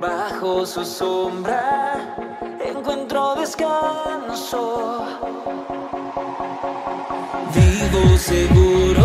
Bajo su sombra encuentro descanso. Vivo seguro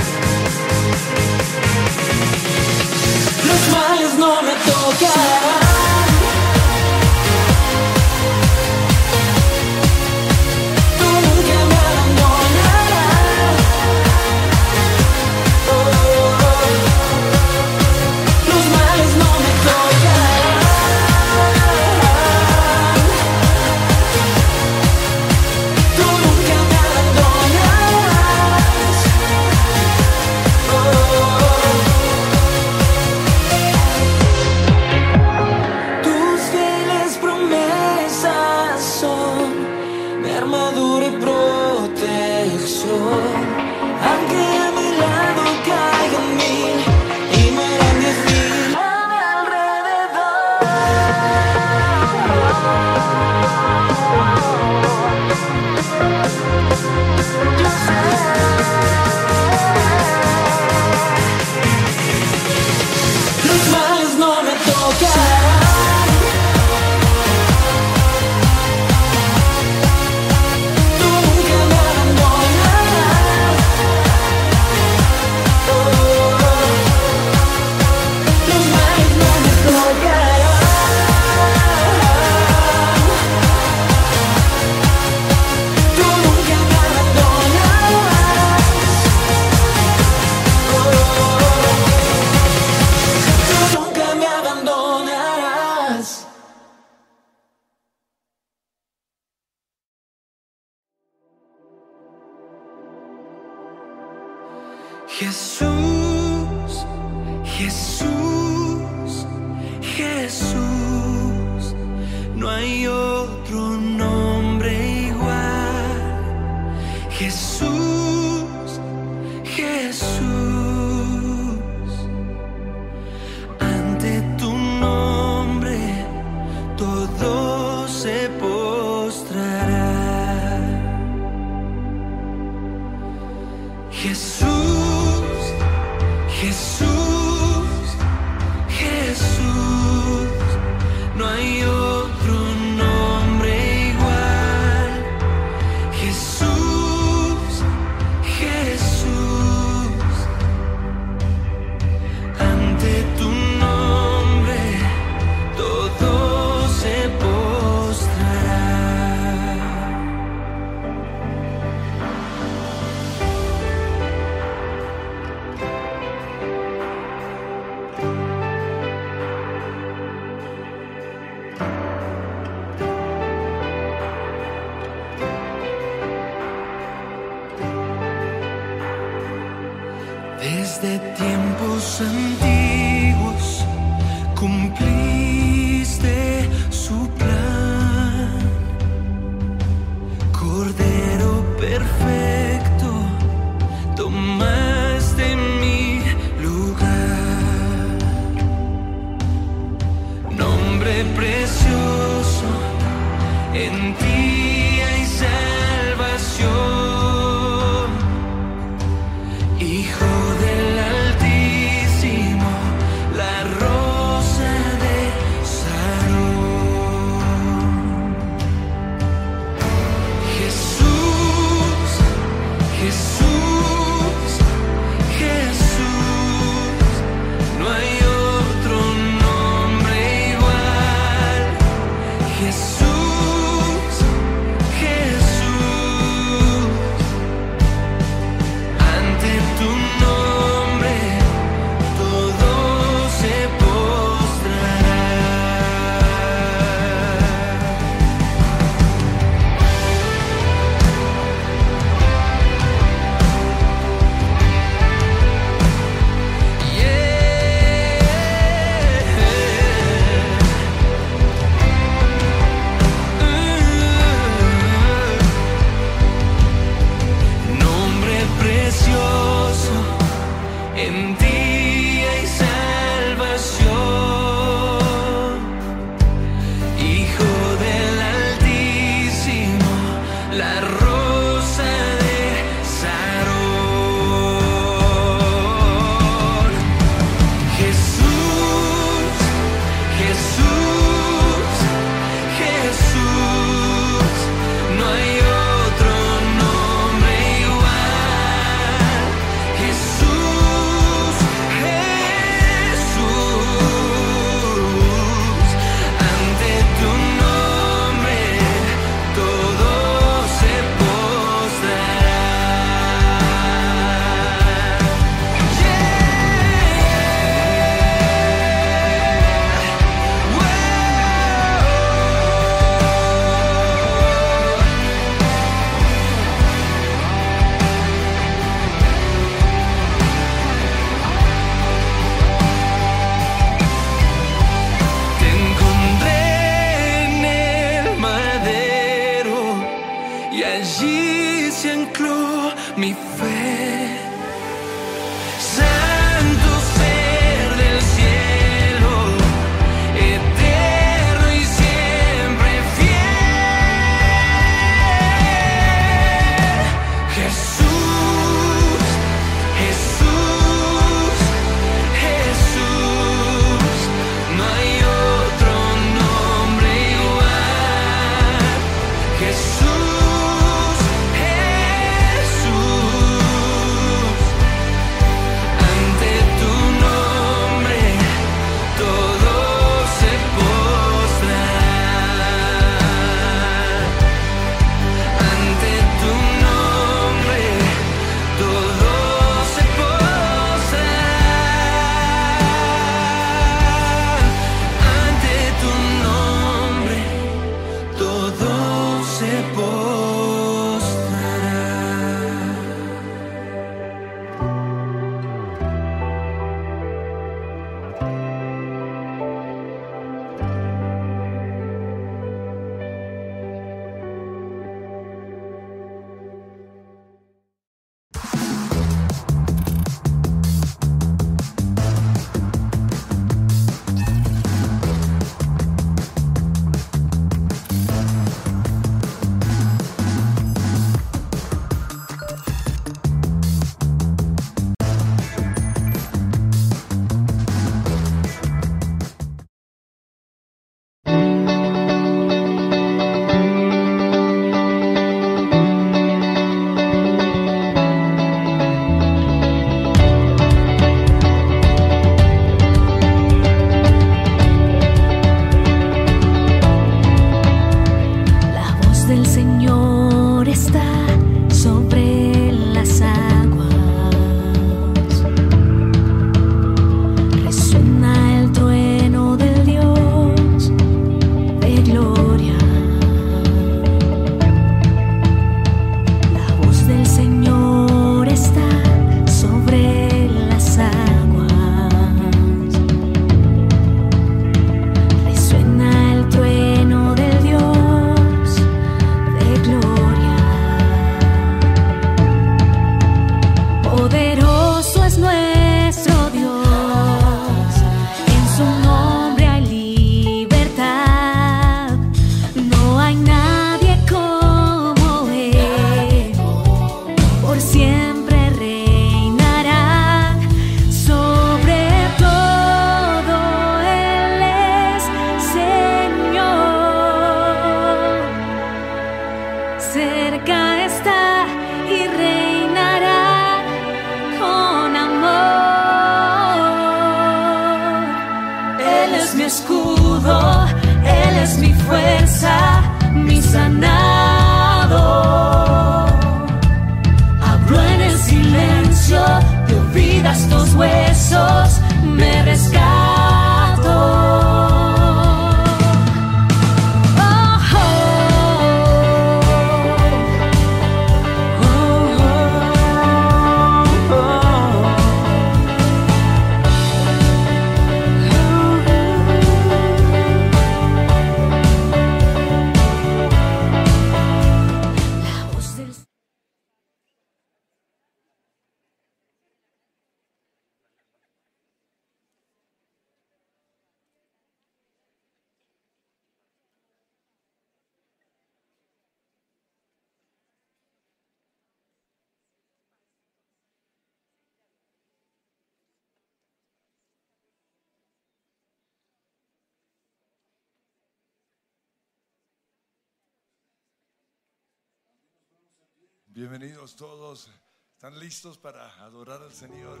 Bienvenidos todos. ¿Están listos para adorar al Señor?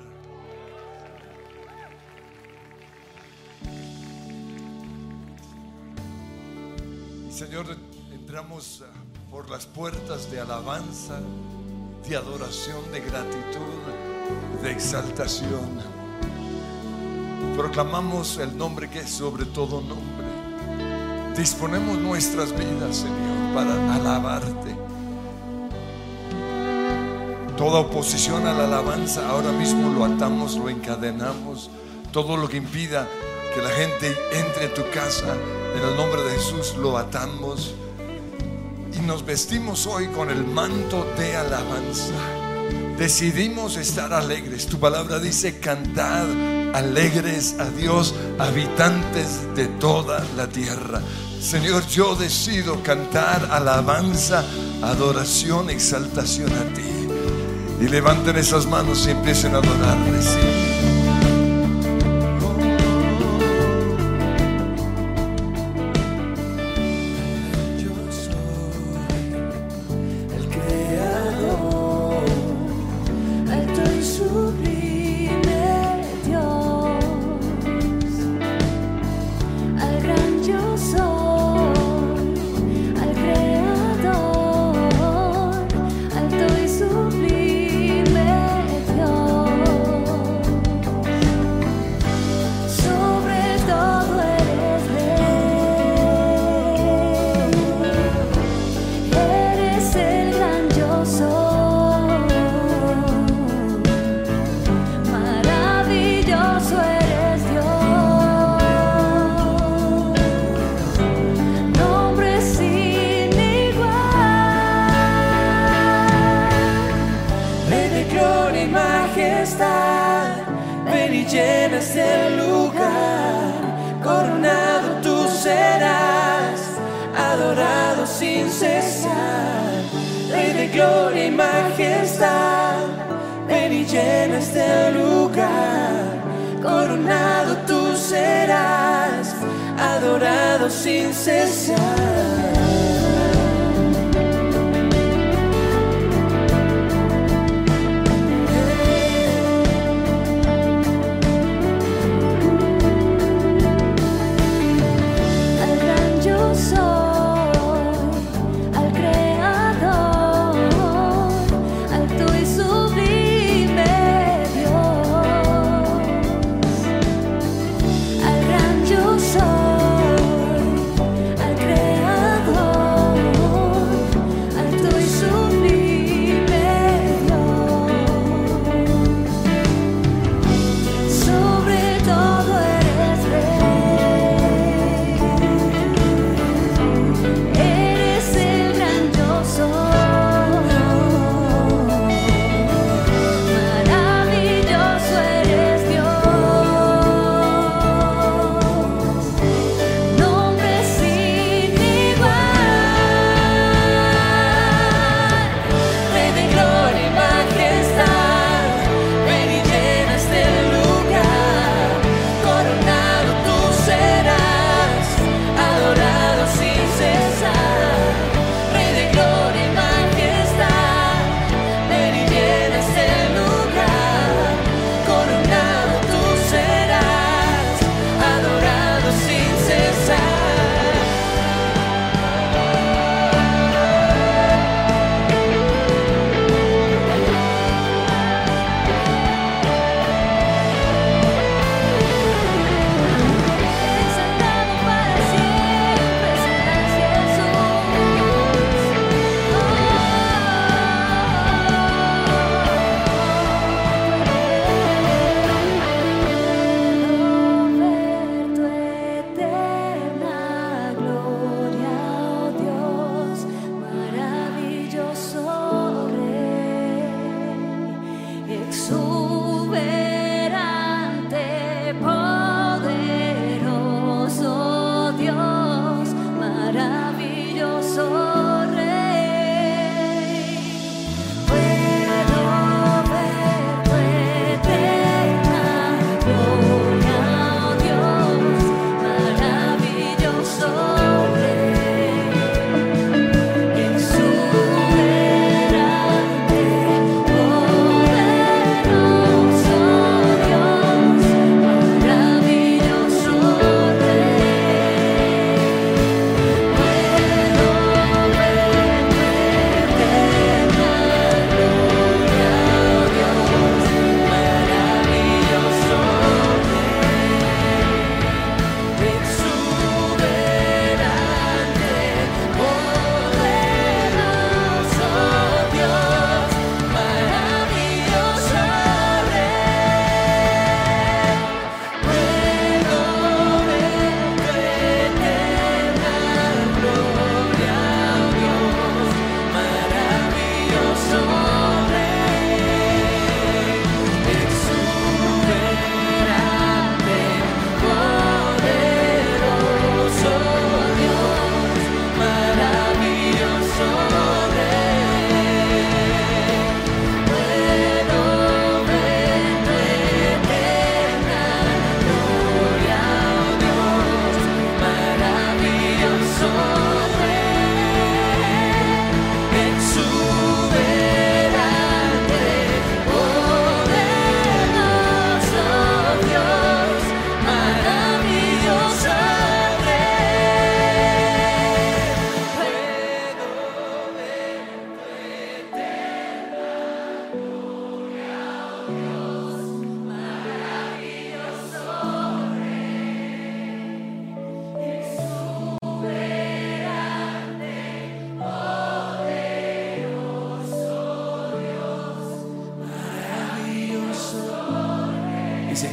Señor, entramos ah, por las puertas de alabanza, de adoración, de gratitud, de exaltación. Proclamamos el nombre que es sobre todo nombre. Disponemos nuestras vidas, Señor, para alabarte. Toda oposición a la alabanza ahora mismo lo atamos, lo encadenamos. Todo lo que impida que la gente entre a tu casa, en el nombre de Jesús lo atamos. Y nos vestimos hoy con el manto de alabanza. Decidimos estar alegres. Tu palabra dice, cantad alegres a Dios, habitantes de toda la tierra. Señor, yo decido cantar alabanza, adoración, exaltación a ti. Y levanten esas manos y empiecen a adorarle. Y llena este lugar. Coronado tú serás, adorado sin cesar. Rey de gloria y majestad, ven y llena este lugar. Coronado tú serás, adorado sin cesar.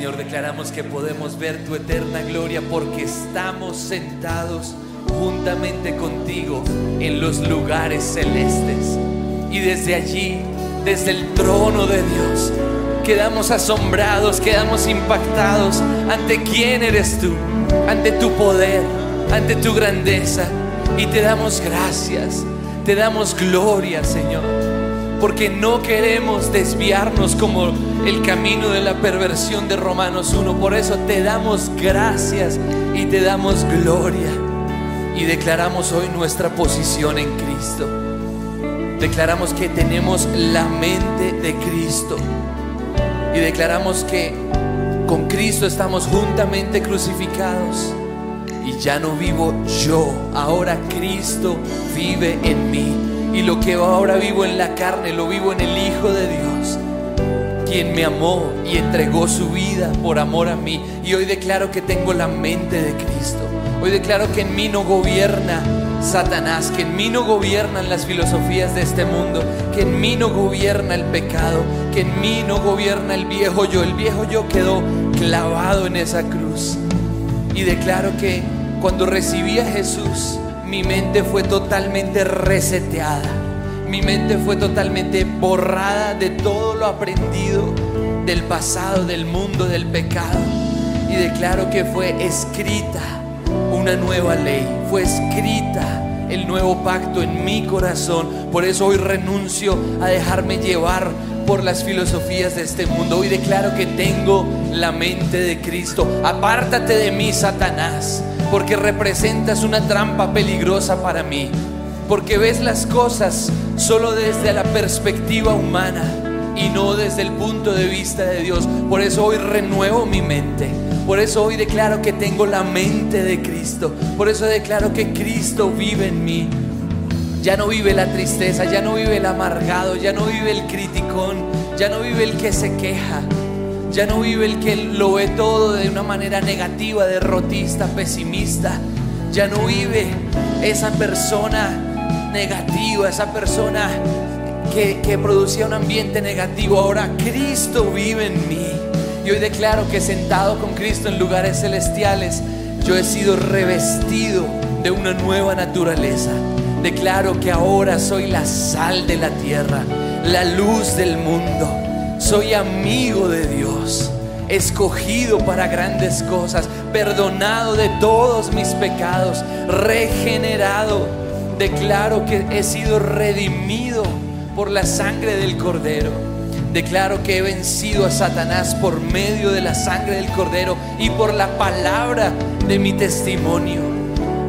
Señor, declaramos que podemos ver tu eterna gloria porque estamos sentados juntamente contigo en los lugares celestes. Y desde allí, desde el trono de Dios, quedamos asombrados, quedamos impactados ante quién eres tú, ante tu poder, ante tu grandeza. Y te damos gracias, te damos gloria, Señor, porque no queremos desviarnos como el camino de la perversión de Romanos 1. Por eso te damos gracias y te damos gloria. Y declaramos hoy nuestra posición en Cristo. Declaramos que tenemos la mente de Cristo. Y declaramos que con Cristo estamos juntamente crucificados. Y ya no vivo yo, ahora Cristo vive en mí. Y lo que ahora vivo en la carne, lo vivo en el Hijo de Dios, quien me amó y entregó su vida por amor a mí. Y hoy declaro que tengo la mente de Cristo. Hoy declaro que en mí no gobierna Satanás, que en mí no gobiernan las filosofías de este mundo, que en mí no gobierna el pecado, que en mí no gobierna el viejo yo. El viejo yo quedó clavado en esa cruz. Y declaro que cuando recibí a Jesús, mi mente fue totalmente reseteada. Mi mente fue totalmente borrada de todo lo aprendido del pasado, del mundo, del pecado. Y declaro que fue escrita una nueva ley, fue escrita el nuevo pacto en mi corazón. Por eso hoy renuncio a dejarme llevar por las filosofías de este mundo. Hoy declaro que tengo la mente de Cristo. Apártate de mí, Satanás, porque representas una trampa peligrosa para mí. Porque ves las cosas solo desde la perspectiva humana y no desde el punto de vista de Dios. Por eso hoy renuevo mi mente. Por eso hoy declaro que tengo la mente de Cristo. Por eso declaro que Cristo vive en mí. Ya no vive la tristeza, ya no vive el amargado, ya no vive el criticón, ya no vive el que se queja, ya no vive el que lo ve todo de una manera negativa, derrotista, pesimista. Ya no vive esa persona negativa, esa persona que, que producía un ambiente negativo. Ahora Cristo vive en mí. Y hoy declaro que sentado con Cristo en lugares celestiales, yo he sido revestido de una nueva naturaleza. Declaro que ahora soy la sal de la tierra, la luz del mundo. Soy amigo de Dios, escogido para grandes cosas, perdonado de todos mis pecados, regenerado. Declaro que he sido redimido por la sangre del Cordero. Declaro que he vencido a Satanás por medio de la sangre del Cordero y por la palabra de mi testimonio.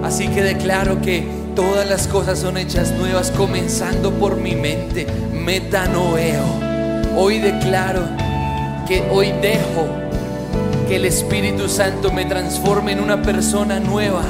Así que declaro que todas las cosas son hechas nuevas, comenzando por mi mente. Metanoeo. Hoy declaro que hoy dejo que el Espíritu Santo me transforme en una persona nueva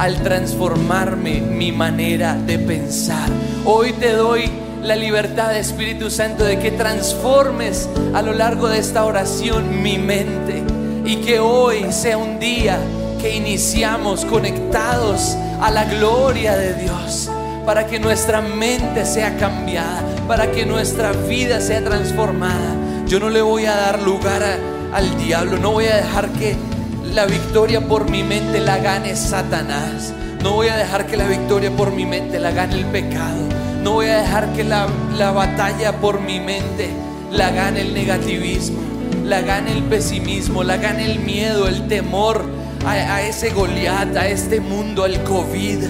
al transformarme mi manera de pensar. Hoy te doy la libertad, Espíritu Santo, de que transformes a lo largo de esta oración mi mente y que hoy sea un día que iniciamos conectados a la gloria de Dios, para que nuestra mente sea cambiada, para que nuestra vida sea transformada. Yo no le voy a dar lugar al diablo, no voy a dejar que la victoria por mi mente la gane Satanás. No voy a dejar que la victoria por mi mente la gane el pecado. No voy a dejar que la, la batalla por mi mente la gane el negativismo, la gane el pesimismo, la gane el miedo, el temor a, a ese Goliat, a este mundo, al COVID,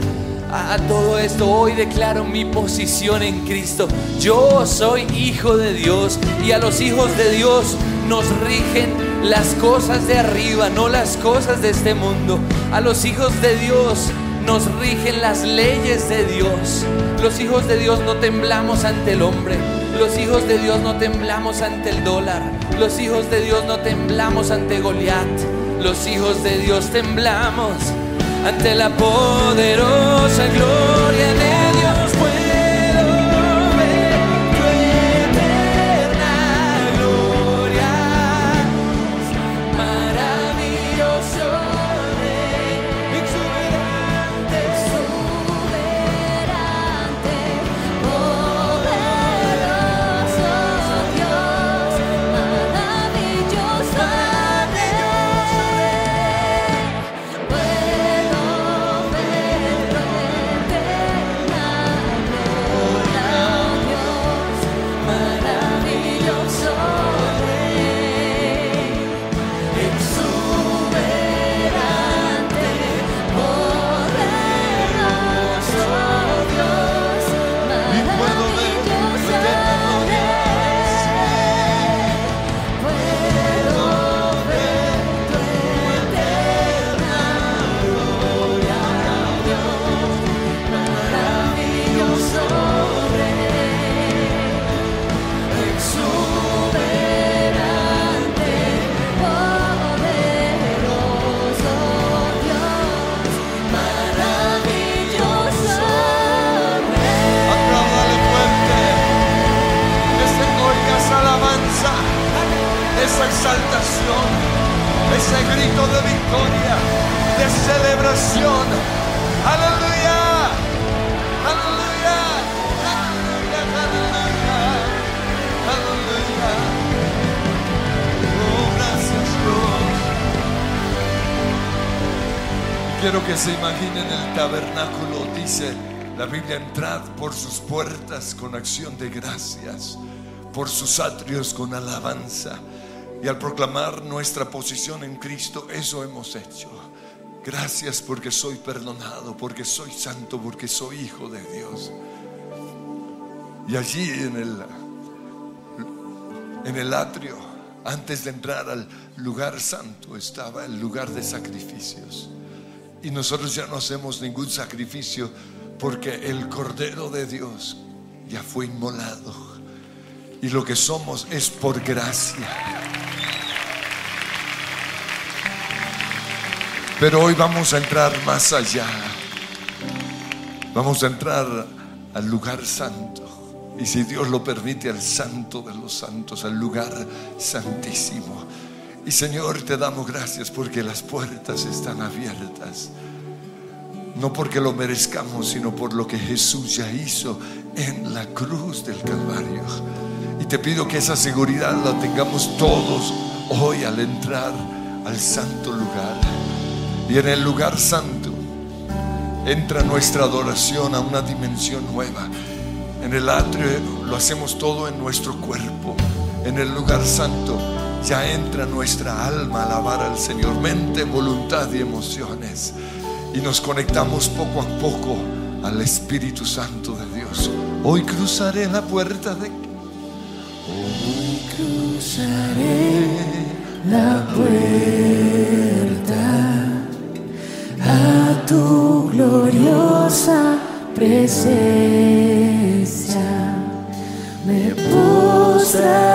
a, a todo esto. Hoy declaro mi posición en Cristo. Yo soy hijo de Dios y a los hijos de Dios nos rigen las cosas de arriba, no las cosas de este mundo. A los hijos de Dios nos rigen las leyes de Dios. Los hijos de Dios no temblamos ante el hombre. Los hijos de Dios no temblamos ante el dólar. Los hijos de Dios no temblamos ante Goliat. Los hijos de Dios temblamos ante la poderosa gloria de ese grito de victoria, de celebración. Aleluya, aleluya, aleluya, aleluya, aleluya. Oh, gracias Dios. Quiero que se imaginen el tabernáculo, dice la Biblia, entrad por sus puertas con acción de gracias, por sus atrios con alabanza. Y al proclamar nuestra posición en Cristo, eso hemos hecho. Gracias porque soy perdonado, porque soy santo, porque soy hijo de Dios. Y allí en el, en el atrio, antes de entrar al lugar santo, estaba el lugar de sacrificios. Y nosotros ya no hacemos ningún sacrificio porque el Cordero de Dios ya fue inmolado. Y lo que somos es por gracia. Pero hoy vamos a entrar más allá. Vamos a entrar al lugar santo. Y si Dios lo permite, al santo de los santos, al lugar santísimo. Y Señor, te damos gracias porque las puertas están abiertas. No porque lo merezcamos, sino por lo que Jesús ya hizo en la cruz del Calvario. Y te pido que esa seguridad la tengamos todos hoy al entrar al santo lugar. Y en el lugar santo entra nuestra adoración a una dimensión nueva. En el atrio lo hacemos todo en nuestro cuerpo. En el lugar santo ya entra nuestra alma a alabar al Señor, mente, voluntad y emociones. Y nos conectamos poco a poco al Espíritu Santo de Dios. Hoy cruzaré la puerta de... Cruzaré la puerta a tu gloriosa presencia. Me postraré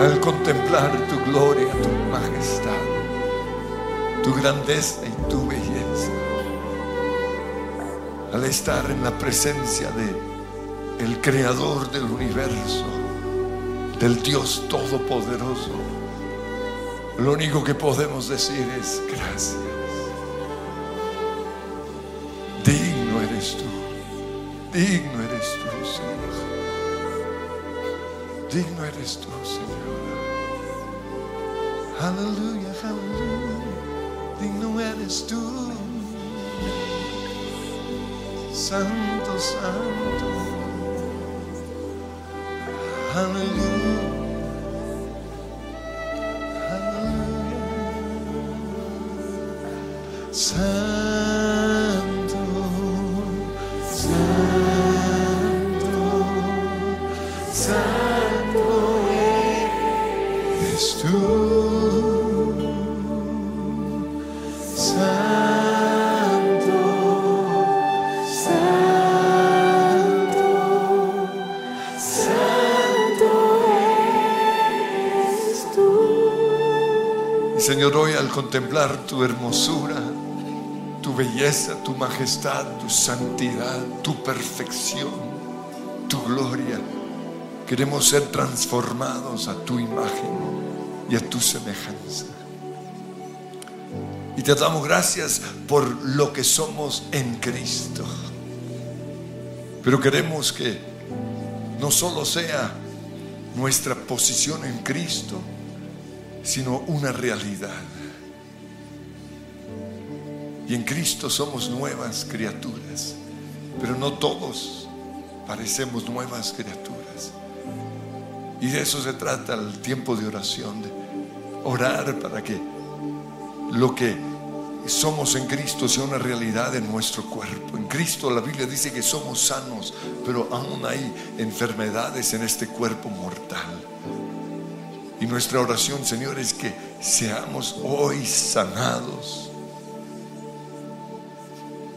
Al contemplar tu gloria, tu majestad, tu grandeza y tu belleza. Al estar en la presencia de el creador del universo, del Dios todopoderoso, lo único que podemos decir es gracias. Digno eres tú. Digno eres tú. Digno eres tú, Señor. Aleluya, aleluya. Digno eres tú. Santo, santo. Aleluya. Contemplar tu hermosura, tu belleza, tu majestad, tu santidad, tu perfección, tu gloria, queremos ser transformados a tu imagen y a tu semejanza. Y te damos gracias por lo que somos en Cristo. Pero queremos que no solo sea nuestra posición en Cristo, sino una realidad. Y en Cristo somos nuevas criaturas, pero no todos parecemos nuevas criaturas. Y de eso se trata el tiempo de oración, de orar para que lo que somos en Cristo sea una realidad en nuestro cuerpo. En Cristo la Biblia dice que somos sanos, pero aún hay enfermedades en este cuerpo mortal. Y nuestra oración, Señor, es que seamos hoy sanados.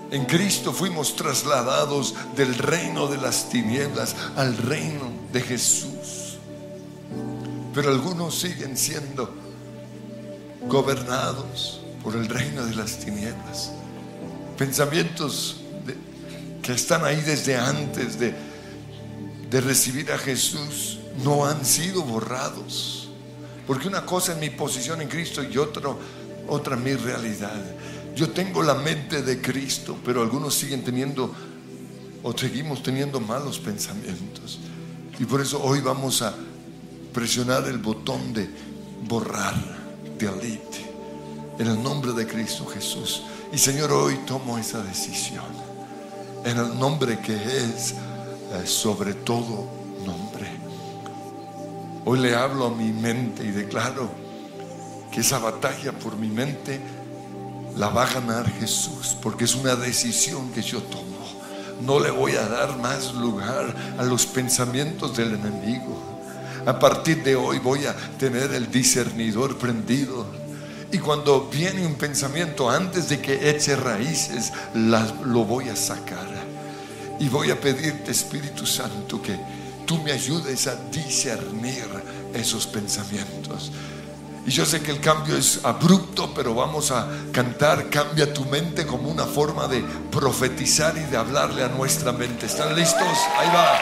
En Cristo fuimos trasladados del reino de las tinieblas al reino de Jesús. Pero algunos siguen siendo gobernados por el reino de las tinieblas. Pensamientos que están ahí desde antes de, de recibir a Jesús no han sido borrados. Porque una cosa es mi posición en Cristo y otro, otra mi realidad. Yo tengo la mente de Cristo, pero algunos siguen teniendo o seguimos teniendo malos pensamientos. Y por eso hoy vamos a presionar el botón de borrar, delete, en el nombre de Cristo Jesús. Y Señor, hoy tomo esa decisión, en el nombre que es eh, sobre todo nombre, Hoy le hablo a mi mente y declaro que esa batalla por mi mente la va a ganar Jesús, porque es una decisión que yo tomo. No le voy a dar más lugar a los pensamientos del enemigo. A partir de hoy voy a tener el discernidor prendido. Y cuando viene un pensamiento, antes de que eche raíces, lo voy a sacar. Y voy a pedirte, Espíritu Santo, que tú me ayudes a discernir esos pensamientos. Y yo sé que el cambio es abrupto, pero vamos a cantar Cambia tu mente como una forma de profetizar y de hablarle a nuestra mente. ¿Están listos? Ahí va.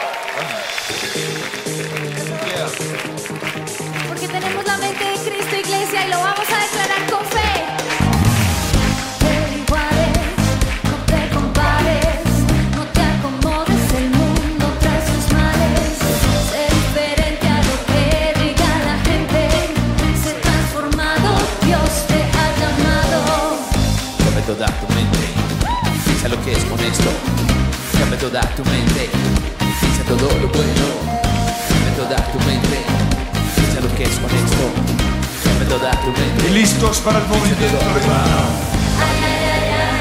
Toda tu mente, piensa lo que es honesto. Cambia toda tu mente, piensa todo lo bueno. Cambia toda tu mente, piensa lo que es honesto. Cambia toda tu Y mente. listos para el movimiento.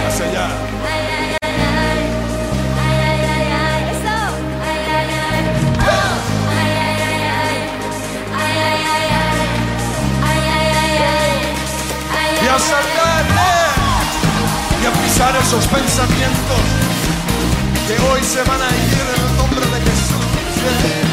Hacia allá. Esos pensamientos que hoy se van a ir en el nombre de Jesús.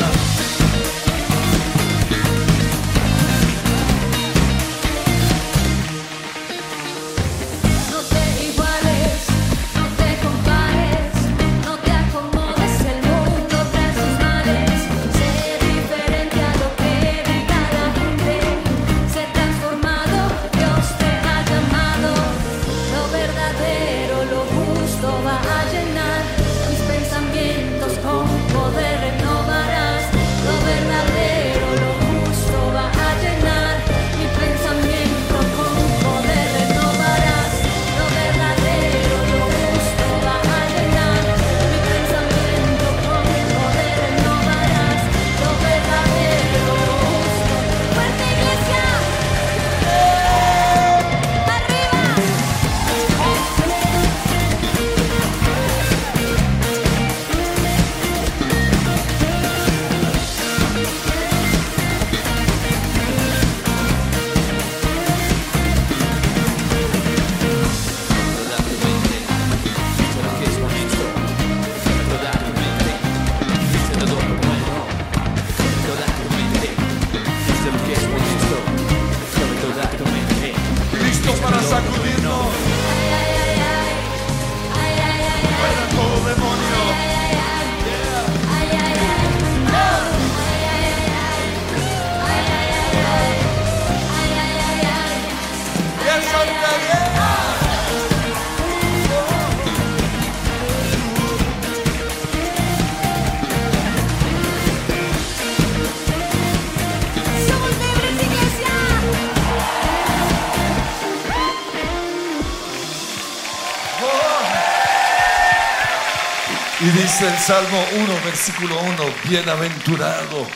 Dice el Salmo 1, versículo 1, bienaventurado,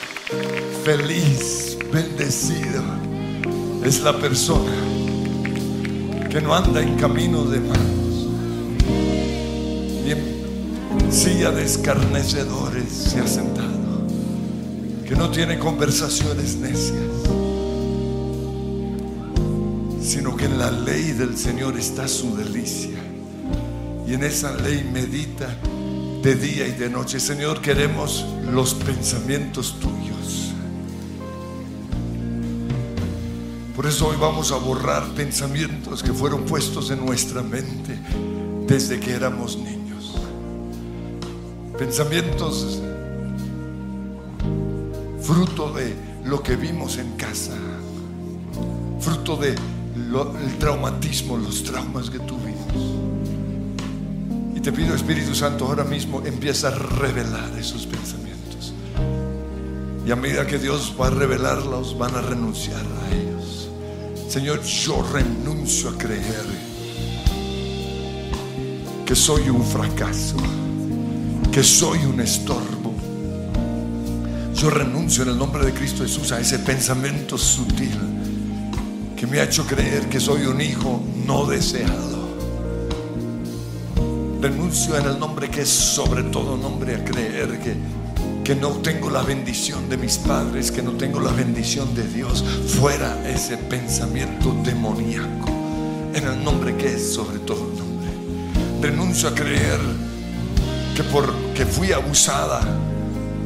feliz, bendecido es la persona que no anda en camino de malos, ni en silla de escarnecedores se ha sentado, que no tiene conversaciones necias, sino que en la ley del Señor está su delicia y en esa ley medita de día y de noche. Señor, queremos los pensamientos tuyos. Por eso hoy vamos a borrar pensamientos que fueron puestos en nuestra mente desde que éramos niños. Pensamientos fruto de lo que vimos en casa, fruto de traumatismo, los traumas que tuvimos. Te pido, Espíritu Santo, ahora mismo empieza a revelar esos pensamientos. Y a medida que Dios va a revelarlos, van a renunciar a ellos. Señor, yo renuncio a creer que soy un fracaso, que soy un estorbo. Yo renuncio en el nombre de Cristo Jesús a ese pensamiento sutil que me ha hecho creer que soy un hijo no deseado. Renuncio en el nombre que es sobre todo nombre a creer que, que no tengo la bendición de mis padres, que no tengo la bendición de Dios. Fuera ese pensamiento demoníaco en el nombre que es sobre todo nombre. Renuncio a creer que porque fui abusada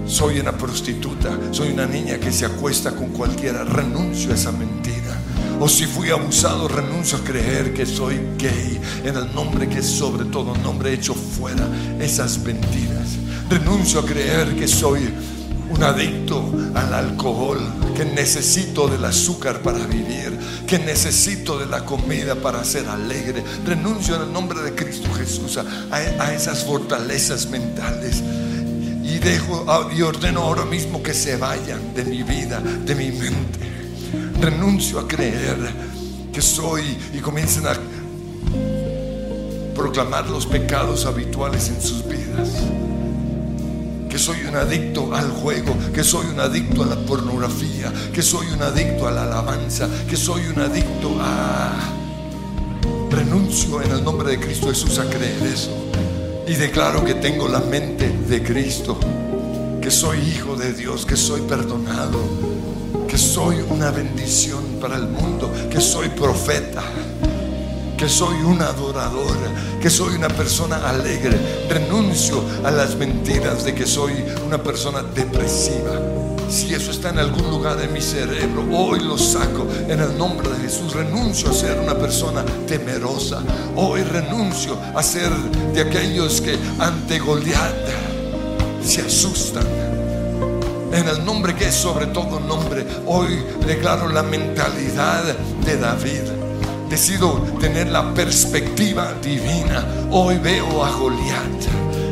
soy una prostituta, soy una niña que se acuesta con cualquiera. Renuncio a esa mentira. O si fui abusado, renuncio a creer que soy gay en el nombre que es sobre todo nombre hecho fuera esas mentiras. Renuncio a creer que soy un adicto al alcohol, que necesito del azúcar para vivir, que necesito de la comida para ser alegre. Renuncio en el nombre de Cristo Jesús a, a esas fortalezas mentales y dejo y ordeno ahora mismo que se vayan de mi vida, de mi mente. Renuncio a creer que soy y comiencen a proclamar los pecados habituales en sus vidas. Que soy un adicto al juego, que soy un adicto a la pornografía, que soy un adicto a la alabanza, que soy un adicto a... Renuncio en el nombre de Cristo Jesús a creer eso. Y declaro que tengo la mente de Cristo, que soy hijo de Dios, que soy perdonado, que soy una bendición para el mundo, que soy profeta, que soy un adorador, que soy una persona alegre. Renuncio a las mentiras de que soy una persona depresiva. Si eso está en algún lugar de mi cerebro, hoy lo saco en el nombre de Jesús. Renuncio a ser una persona temerosa. Hoy renuncio a ser de aquellos que ante Goliat se asustan. En el nombre que es sobre todo nombre, hoy declaro la mentalidad de David. Decido tener la perspectiva divina. Hoy veo a Goliat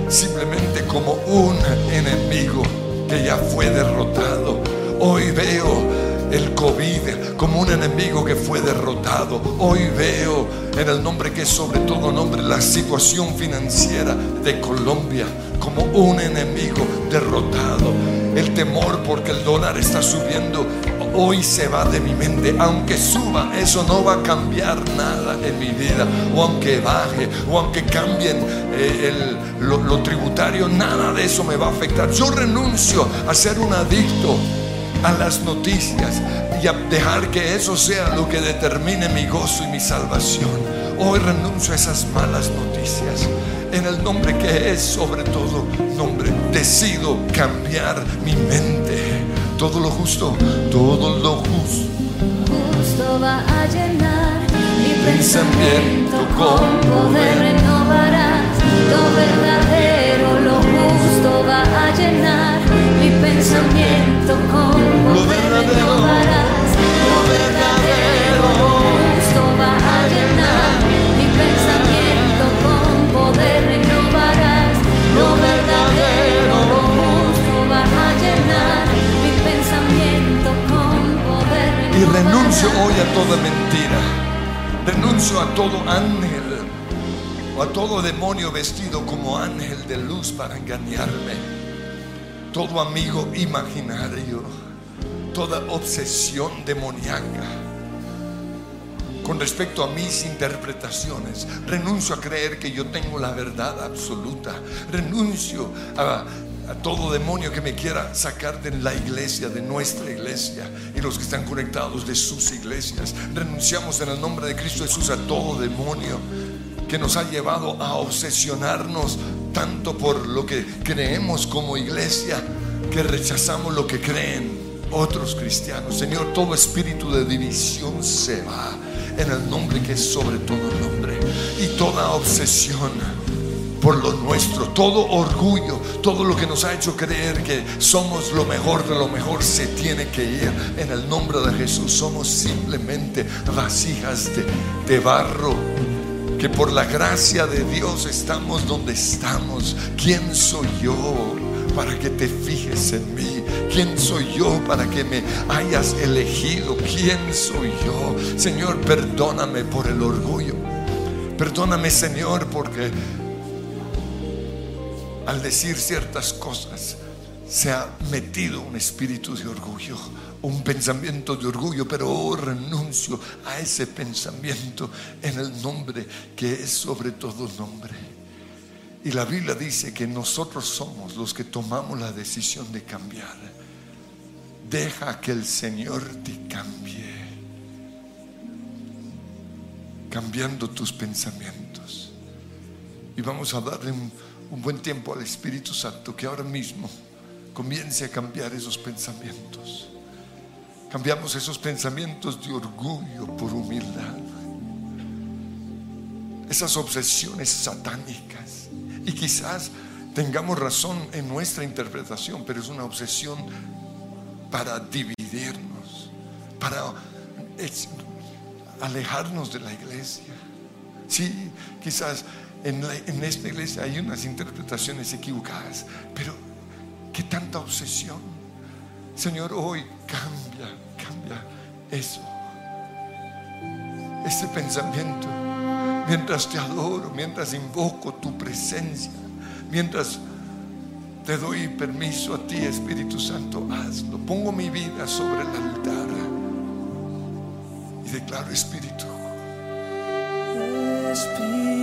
simplemente como un enemigo que ya fue derrotado. Hoy veo el COVID como un enemigo que fue derrotado. Hoy veo en el nombre que es sobre todo nombre la situación financiera de Colombia como un enemigo derrotado. El temor porque el dólar está subiendo hoy se va de mi mente. Aunque suba, eso no va a cambiar nada en mi vida. O aunque baje, o aunque cambien eh, el- lo, lo tributario, nada de eso me va a afectar. Yo renuncio a ser un adicto a las noticias y a dejar que eso sea lo que determine mi gozo y mi salvación. Hoy renuncio a esas malas noticias. En el nombre que es sobre todo nombre, decido cambiar mi mente. Todo lo justo, todo lo justo. Justo va a llenar mi Pensamiento con poder renovarás lo verdadero, lo justo va a llenar pensamiento con Lo verdadero, renovarás lo verdadero, justo va a llenar mi pensamiento con poder renovarás lo verdadero, justo va a llenar mi pensamiento con poder Y renuncio renovarás. hoy a toda mentira. Renuncio a todo ángel o a todo demonio vestido como ángel de luz para engañarme. Todo amigo imaginario. Toda obsesión demoníaca. Con respecto a mis interpretaciones, renuncio a creer que yo tengo la verdad absoluta. Renuncio a, a todo demonio que me quiera sacar de la iglesia, de nuestra iglesia y los que están conectados de sus iglesias. Renunciamos en el nombre de Cristo Jesús a todo demonio que nos ha llevado a obsesionarnos tanto por lo que creemos como iglesia que rechazamos lo que creen otros cristianos. Señor, todo espíritu de división se va en el nombre que es sobre todo nombre. Y toda obsesión por lo nuestro, todo orgullo, todo lo que nos ha hecho creer que somos lo mejor de lo mejor se tiene que ir. En el nombre de Jesús somos simplemente vasijas de, de barro que por la gracia de Dios estamos donde estamos. ¿Quién soy yo para que te fijes en mí? ¿Quién soy yo para que me hayas elegido? ¿Quién soy yo? Señor, perdóname por el orgullo. Perdóname, Señor, porque al decir ciertas cosas se ha metido un espíritu de orgullo, un pensamiento de orgullo, pero oh, renuncio a ese pensamiento en el nombre que es sobre todo nombre. Y la Biblia dice que nosotros somos los que tomamos la decisión de cambiar. Deja que el Señor te cambie, cambiando tus pensamientos. Y vamos a darle un, un buen tiempo al Espíritu Santo que ahora mismo comience a cambiar esos pensamientos. Cambiamos esos pensamientos de orgullo por humildad. Esas obsesiones satánicas. Y quizás tengamos razón en nuestra interpretación, pero es una obsesión para dividirnos, para alejarnos de la iglesia. Sí, quizás en, en esta iglesia hay unas interpretaciones equivocadas, pero ¿qué tanta obsesión? Señor, hoy cambia, cambia eso. Ese pensamiento, mientras te adoro, mientras invoco tu presencia, mientras te doy permiso a ti, Espíritu Santo, hazlo. Pongo mi vida sobre el altar y declaro Espíritu. Espíritu,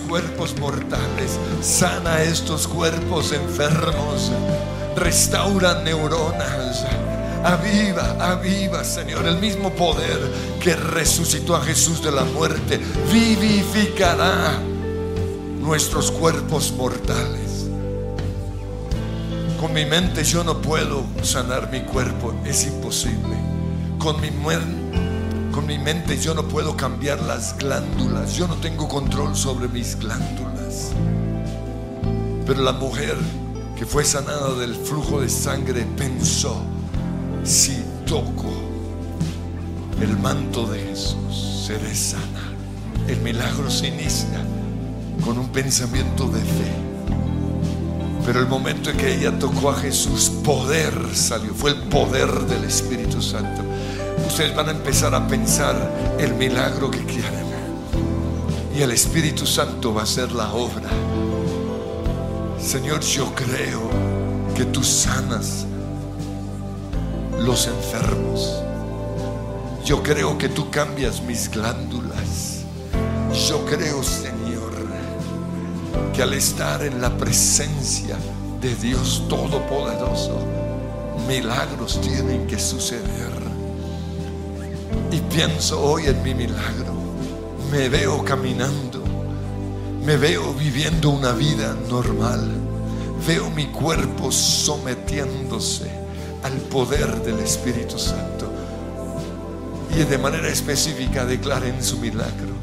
cuerpos mortales, sana estos cuerpos enfermos, restaura neuronas. Aviva, aviva, Señor, el mismo poder que resucitó a Jesús de la muerte, vivificará nuestros cuerpos mortales. Con mi mente yo no puedo sanar mi cuerpo, es imposible. Con mi, muen- con mi mente yo no puedo cambiar las glándulas, yo no tengo control sobre mis glándulas. Pero la mujer que fue sanada del flujo de sangre pensó, si toco el manto de Jesús, seré sana. El milagro se inicia con un pensamiento de fe. Pero el momento en que ella tocó a Jesús, poder salió, fue el poder del Espíritu Santo. Ustedes van a empezar a pensar el milagro que quieren. Y el Espíritu Santo va a hacer la obra. Señor, yo creo que tú sanas los enfermos. Yo creo que tú cambias mis glándulas. Yo creo, Señor, que al estar en la presencia de Dios Todopoderoso, milagros tienen que suceder. Y pienso hoy en mi milagro. Me veo caminando. Me veo viviendo una vida normal. Veo mi cuerpo sometiéndose al poder del Espíritu Santo. Y de manera específica declaren su milagro.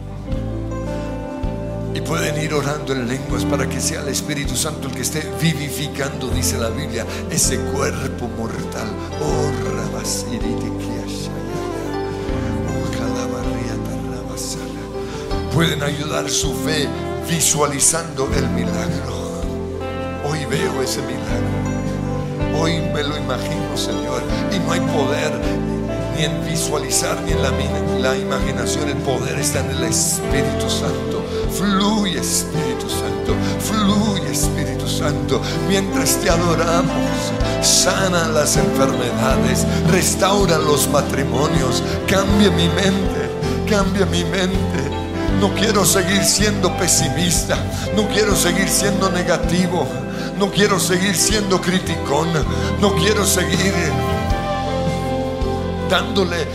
Y pueden ir orando en lenguas para que sea el Espíritu Santo el que esté vivificando, dice la Biblia, ese cuerpo mortal. Oh, Pueden ayudar su fe visualizando el milagro. Hoy veo ese milagro. Hoy me lo imagino, Señor. Y no hay poder ni en visualizar ni en la, la imaginación. El poder está en el Espíritu Santo. Fluye, Espíritu Santo. Fluye, Espíritu Santo. Mientras te adoramos, sana las enfermedades, restaura los matrimonios. Cambia mi mente, cambia mi mente. No quiero seguir siendo pesimista. No quiero seguir siendo negativo. No quiero seguir siendo criticón. No quiero seguir dándole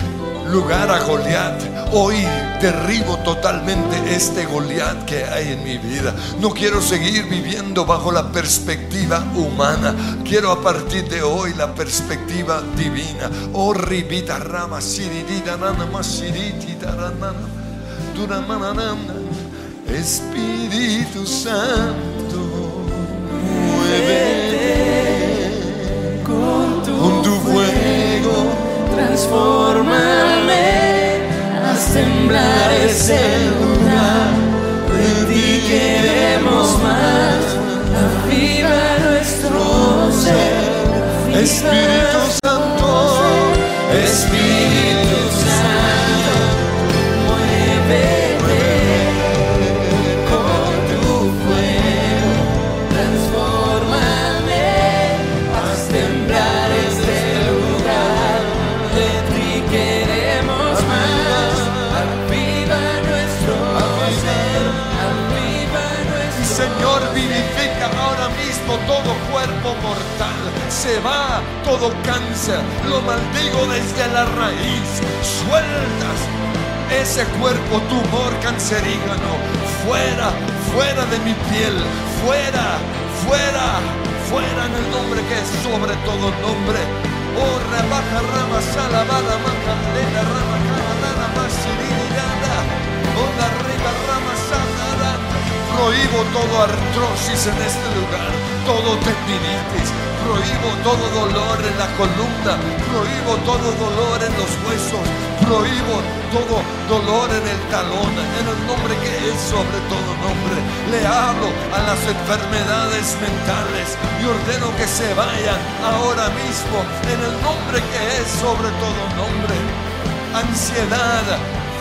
lugar a Goliat. Hoy derribo totalmente este Goliat que hay en mi vida. No quiero seguir viviendo bajo la perspectiva humana. Quiero a partir de hoy la perspectiva divina. Oh, ribita rama. Espíritu Santo, muévete con tu fuego. Transfórmame, haz temblar ese lugar. De ti queremos más. Aviva nuestro ser. Espíritu Santo, Se va todo cáncer. Lo maldigo desde la raíz. Sueltas ese cuerpo tumor cancerígeno. Fuera, fuera de mi piel. Fuera, fuera, fuera en el nombre que es sobre todo nombre. Oh, rabaja, rama, salabada, macandela, rama, canalana, masirirada. Oh, la riba, rama, sanarana. Prohíbo todo artrosis en este lugar, todo tendinitis, prohíbo todo dolor en la columna, prohíbo todo dolor en los huesos, prohíbo todo dolor en el talón, en el nombre que es sobre todo nombre. Le hablo a las enfermedades mentales y ordeno que se vayan ahora mismo en el nombre que es sobre todo nombre. Ansiedad,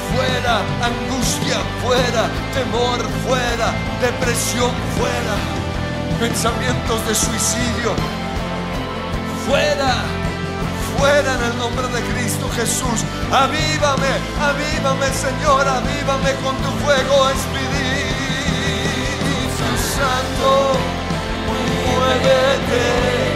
fuera, angustia fuera, temor fuera, depresión fuera, pensamientos de suicidio fuera, fuera en el nombre de Cristo Jesús. Avívame, avívame Señor, avívame con tu fuego, Espíritu Santo, muévete.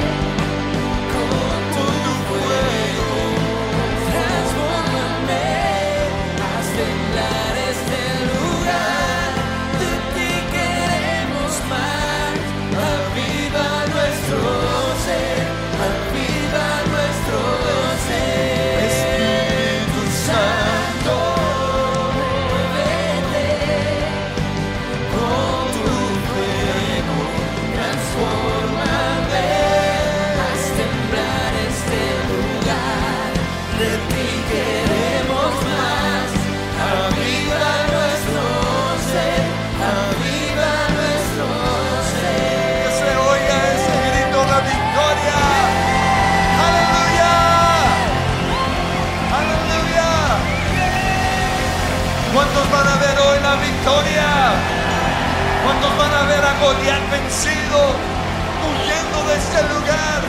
victoria. ¿Cuántos van a ver a Goliat vencido, huyendo de este lugar?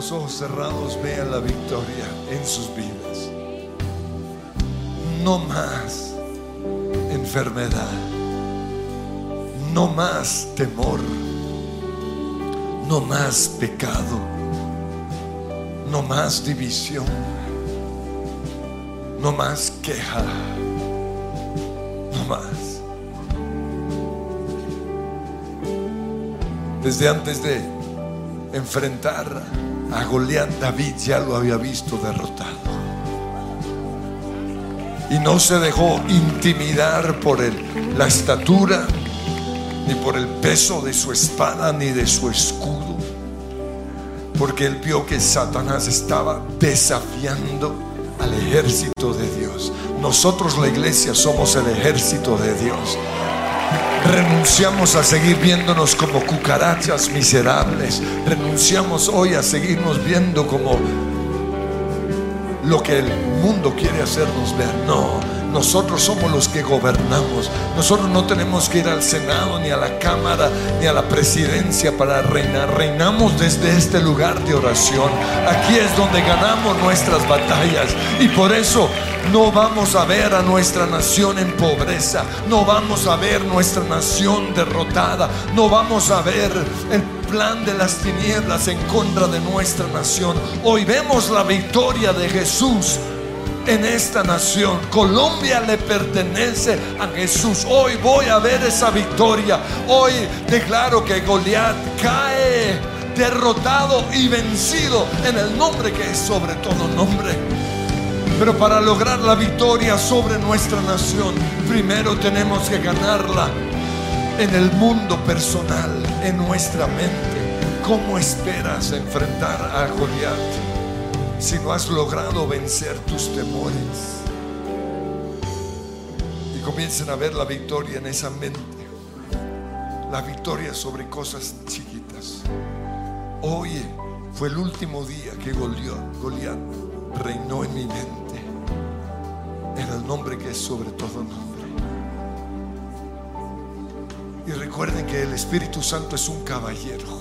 Los ojos cerrados vean la victoria en sus vidas. No más enfermedad. No más temor. No más pecado. No más división. No más queja. No más. Desde antes de enfrentar a Goliat, David ya lo había visto derrotado. Y no se dejó intimidar por la estatura, ni por el peso de su espada, ni de su escudo. Porque él vio que Satanás estaba desafiando al ejército de Dios. Nosotros la iglesia somos el ejército de Dios. Renunciamos a seguir viéndonos como cucarachas miserables. Renunciamos hoy a seguirnos viendo como lo que el mundo quiere hacernos ver. No, nosotros somos los que gobernamos. Nosotros no tenemos que ir al Senado, ni a la Cámara, ni a la presidencia para reinar. Reinamos desde este lugar de oración. Aquí es donde ganamos nuestras batallas. Y por eso no vamos a ver a nuestra nación en pobreza. No vamos a ver nuestra nación derrotada. No vamos a ver el plan de las tinieblas en contra de nuestra nación. Hoy vemos la victoria de Jesús en esta nación. Colombia le pertenece a Jesús. Hoy voy a ver esa victoria. Hoy declaro que Goliat cae derrotado y vencido en el nombre que es sobre todo nombre. Pero para lograr la victoria sobre nuestra nación, primero tenemos que ganarla en el mundo personal, en nuestra mente. ¿Cómo esperas enfrentar a Goliat si no has logrado vencer tus temores? Y comiencen a ver la victoria en esa mente. La victoria sobre cosas chiquitas. Hoy fue el último día que Goliat, Goliat reinó en mi mente. En el nombre que es sobre todo nombre. Y recuerden que el Espíritu Santo es un caballero.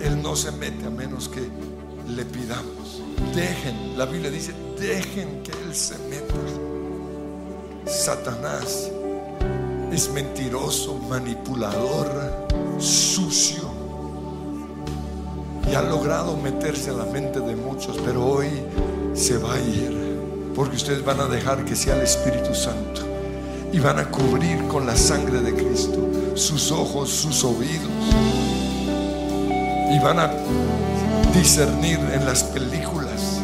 Él no se mete a menos que le pidamos. Dejen, la Biblia dice, dejen que Él se meta. Satanás es mentiroso, manipulador, sucio. Y ha logrado meterse a la mente de muchos, pero hoy se va a ir. Porque ustedes van a dejar que sea el Espíritu Santo. Y van a cubrir con la sangre de Cristo sus ojos, sus oídos. Y van a discernir en las películas,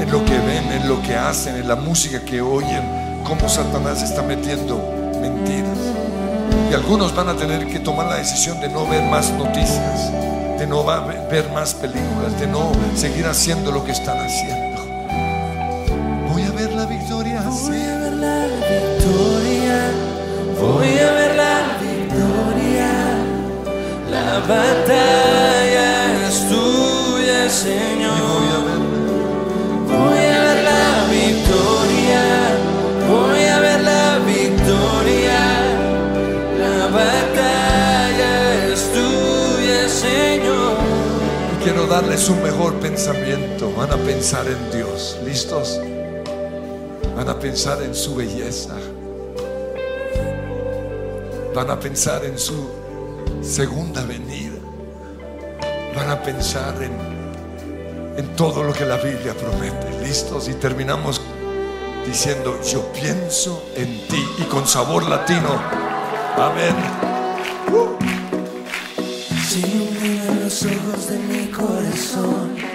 en lo que ven, en lo que hacen, en la música que oyen, cómo Satanás está metiendo mentiras. Y algunos van a tener que tomar la decisión de no ver más noticias, de no ver más películas, de no seguir haciendo lo que están haciendo. Voy a ver la victoria. Voy a ver la victoria, voy a ver la victoria. La batalla es tuya, Señor. voy a ver. Voy a ver la victoria, voy a ver la victoria. La batalla es tuya, darles un mejor pensamiento. Van a pensar en Dios. ¿Listos? Van a pensar en su belleza. Van a pensar en su segunda venida. Van a pensar en, en todo lo que la Biblia promete. ¿Listos? Y terminamos diciendo, yo pienso en ti. Y con sabor latino. Amén. Se iluminan los ojos de mi corazón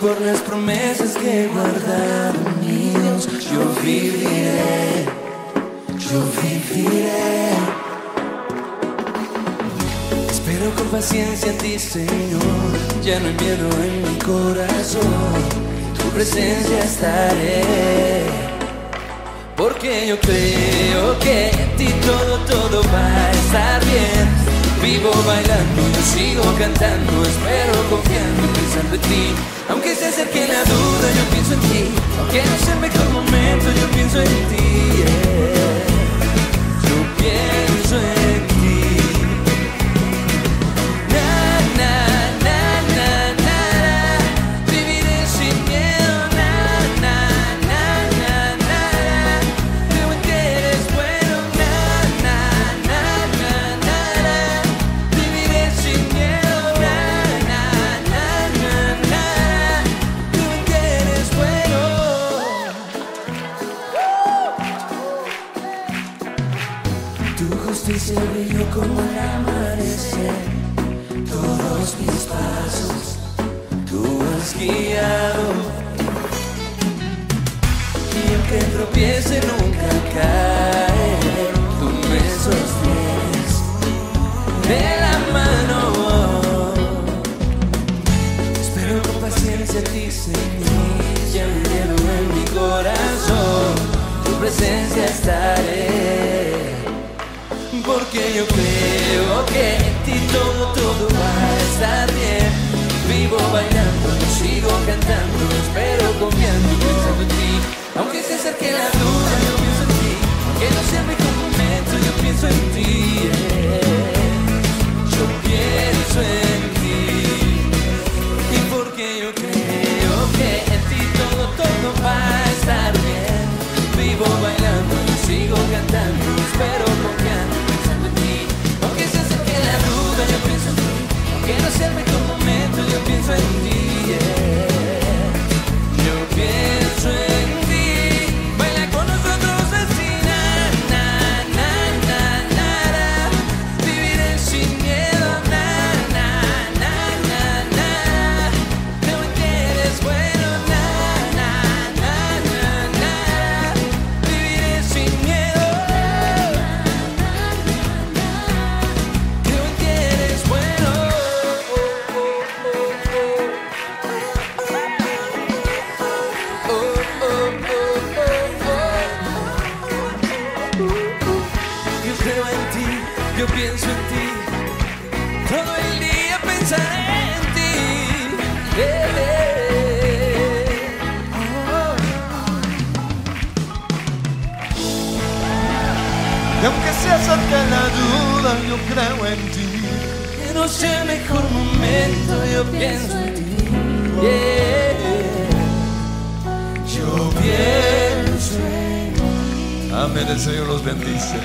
por las promesas que he guardado, mi Dios. Yo viviré, yo viviré. Espero con paciencia en ti, Señor. Ya no hay miedo en mi corazón. Tu presencia estaré. Porque yo creo que en ti todo, todo va a estar bien. Vivo bailando, yo sigo cantando, espero confiando, pensando en ti. Aunque se acerque la duda, yo pienso en ti. Aunque no sea el mejor momento, yo pienso en ti. Yo pienso Tu justicia brilló como el amanecer. Todos mis pasos tú has guiado. Y aunque tropiece nunca cae, tú me sostienes de la mano. Espero con paciencia a ti, Señor. Miedo en mi corazón. Tu presencia estaré. Porque yo creo que en ti todo, todo va a estar bien. Vivo bailando, sigo cantando, espero confiando, pensando en ti. Aunque se acerque la duda, yo pienso en ti. Aunque no sea mi momento, yo pienso en ti. Yo pienso en ti. Y porque yo creo que en ti todo, todo va a estar bien. Vivo bailando, sigo cantando, espero confiando, Sea el mejor momento, yo pienso en ti. Yo pienso en ti. Yeah. Yo pienso en ti. Amén. El Señor los bendice.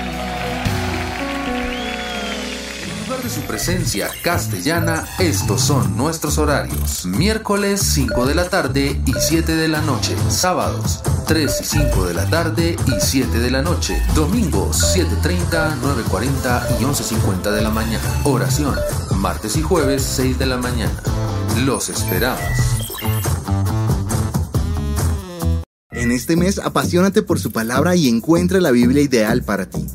En lugar de su presencia castellana, estos son nuestros horarios. Miércoles 5 de la tarde y 7 de la noche. Sábados 3 y 5 de la tarde y 7 de la noche. Domingos 7.30, 9.40 y 11.50 de la mañana. Oración. Martes y jueves 6 de la mañana. Los esperamos. En este mes, apasionate por su palabra y encuentra la Biblia ideal para ti.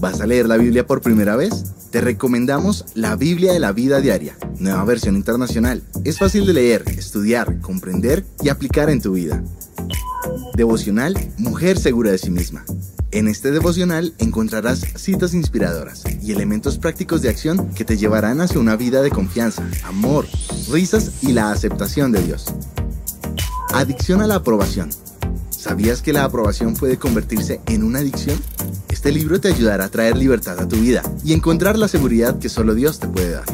¿Vas a leer la Biblia por primera vez? Te recomendamos La Biblia de la Vida Diaria, nueva versión internacional. Es fácil de leer, estudiar, comprender y aplicar en tu vida. Devocional Mujer Segura de sí misma. En este devocional encontrarás citas inspiradoras y elementos prácticos de acción que te llevarán hacia una vida de confianza, amor, risas y la aceptación de Dios. Adicción a la aprobación. ¿Sabías que la aprobación puede convertirse en una adicción? Este libro te ayudará a traer libertad a tu vida y encontrar la seguridad que solo Dios te puede dar.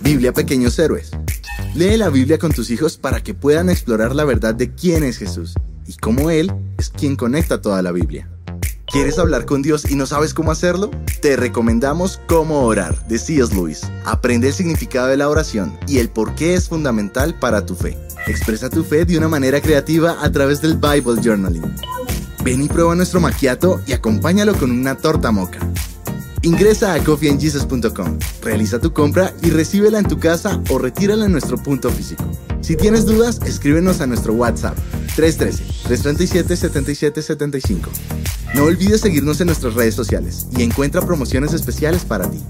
Biblia Pequeños Héroes. Lee la Biblia con tus hijos para que puedan explorar la verdad de quién es Jesús y cómo Él es quien conecta toda la Biblia. ¿Quieres hablar con Dios y no sabes cómo hacerlo? Te recomendamos Cómo orar de C.S. Lewis. Aprende el significado de la oración y el por qué es fundamental para tu fe. Expresa tu fe de una manera creativa a través del Bible Journaling. Ven y prueba nuestro maquiato y acompáñalo con una torta moca. Ingresa a coffeeandjesus.com, realiza tu compra y recíbela en tu casa o retírala en nuestro punto físico. Si tienes dudas, escríbenos a nuestro WhatsApp 313-337-7775. No olvides seguirnos en nuestras redes sociales y encuentra promociones especiales para ti.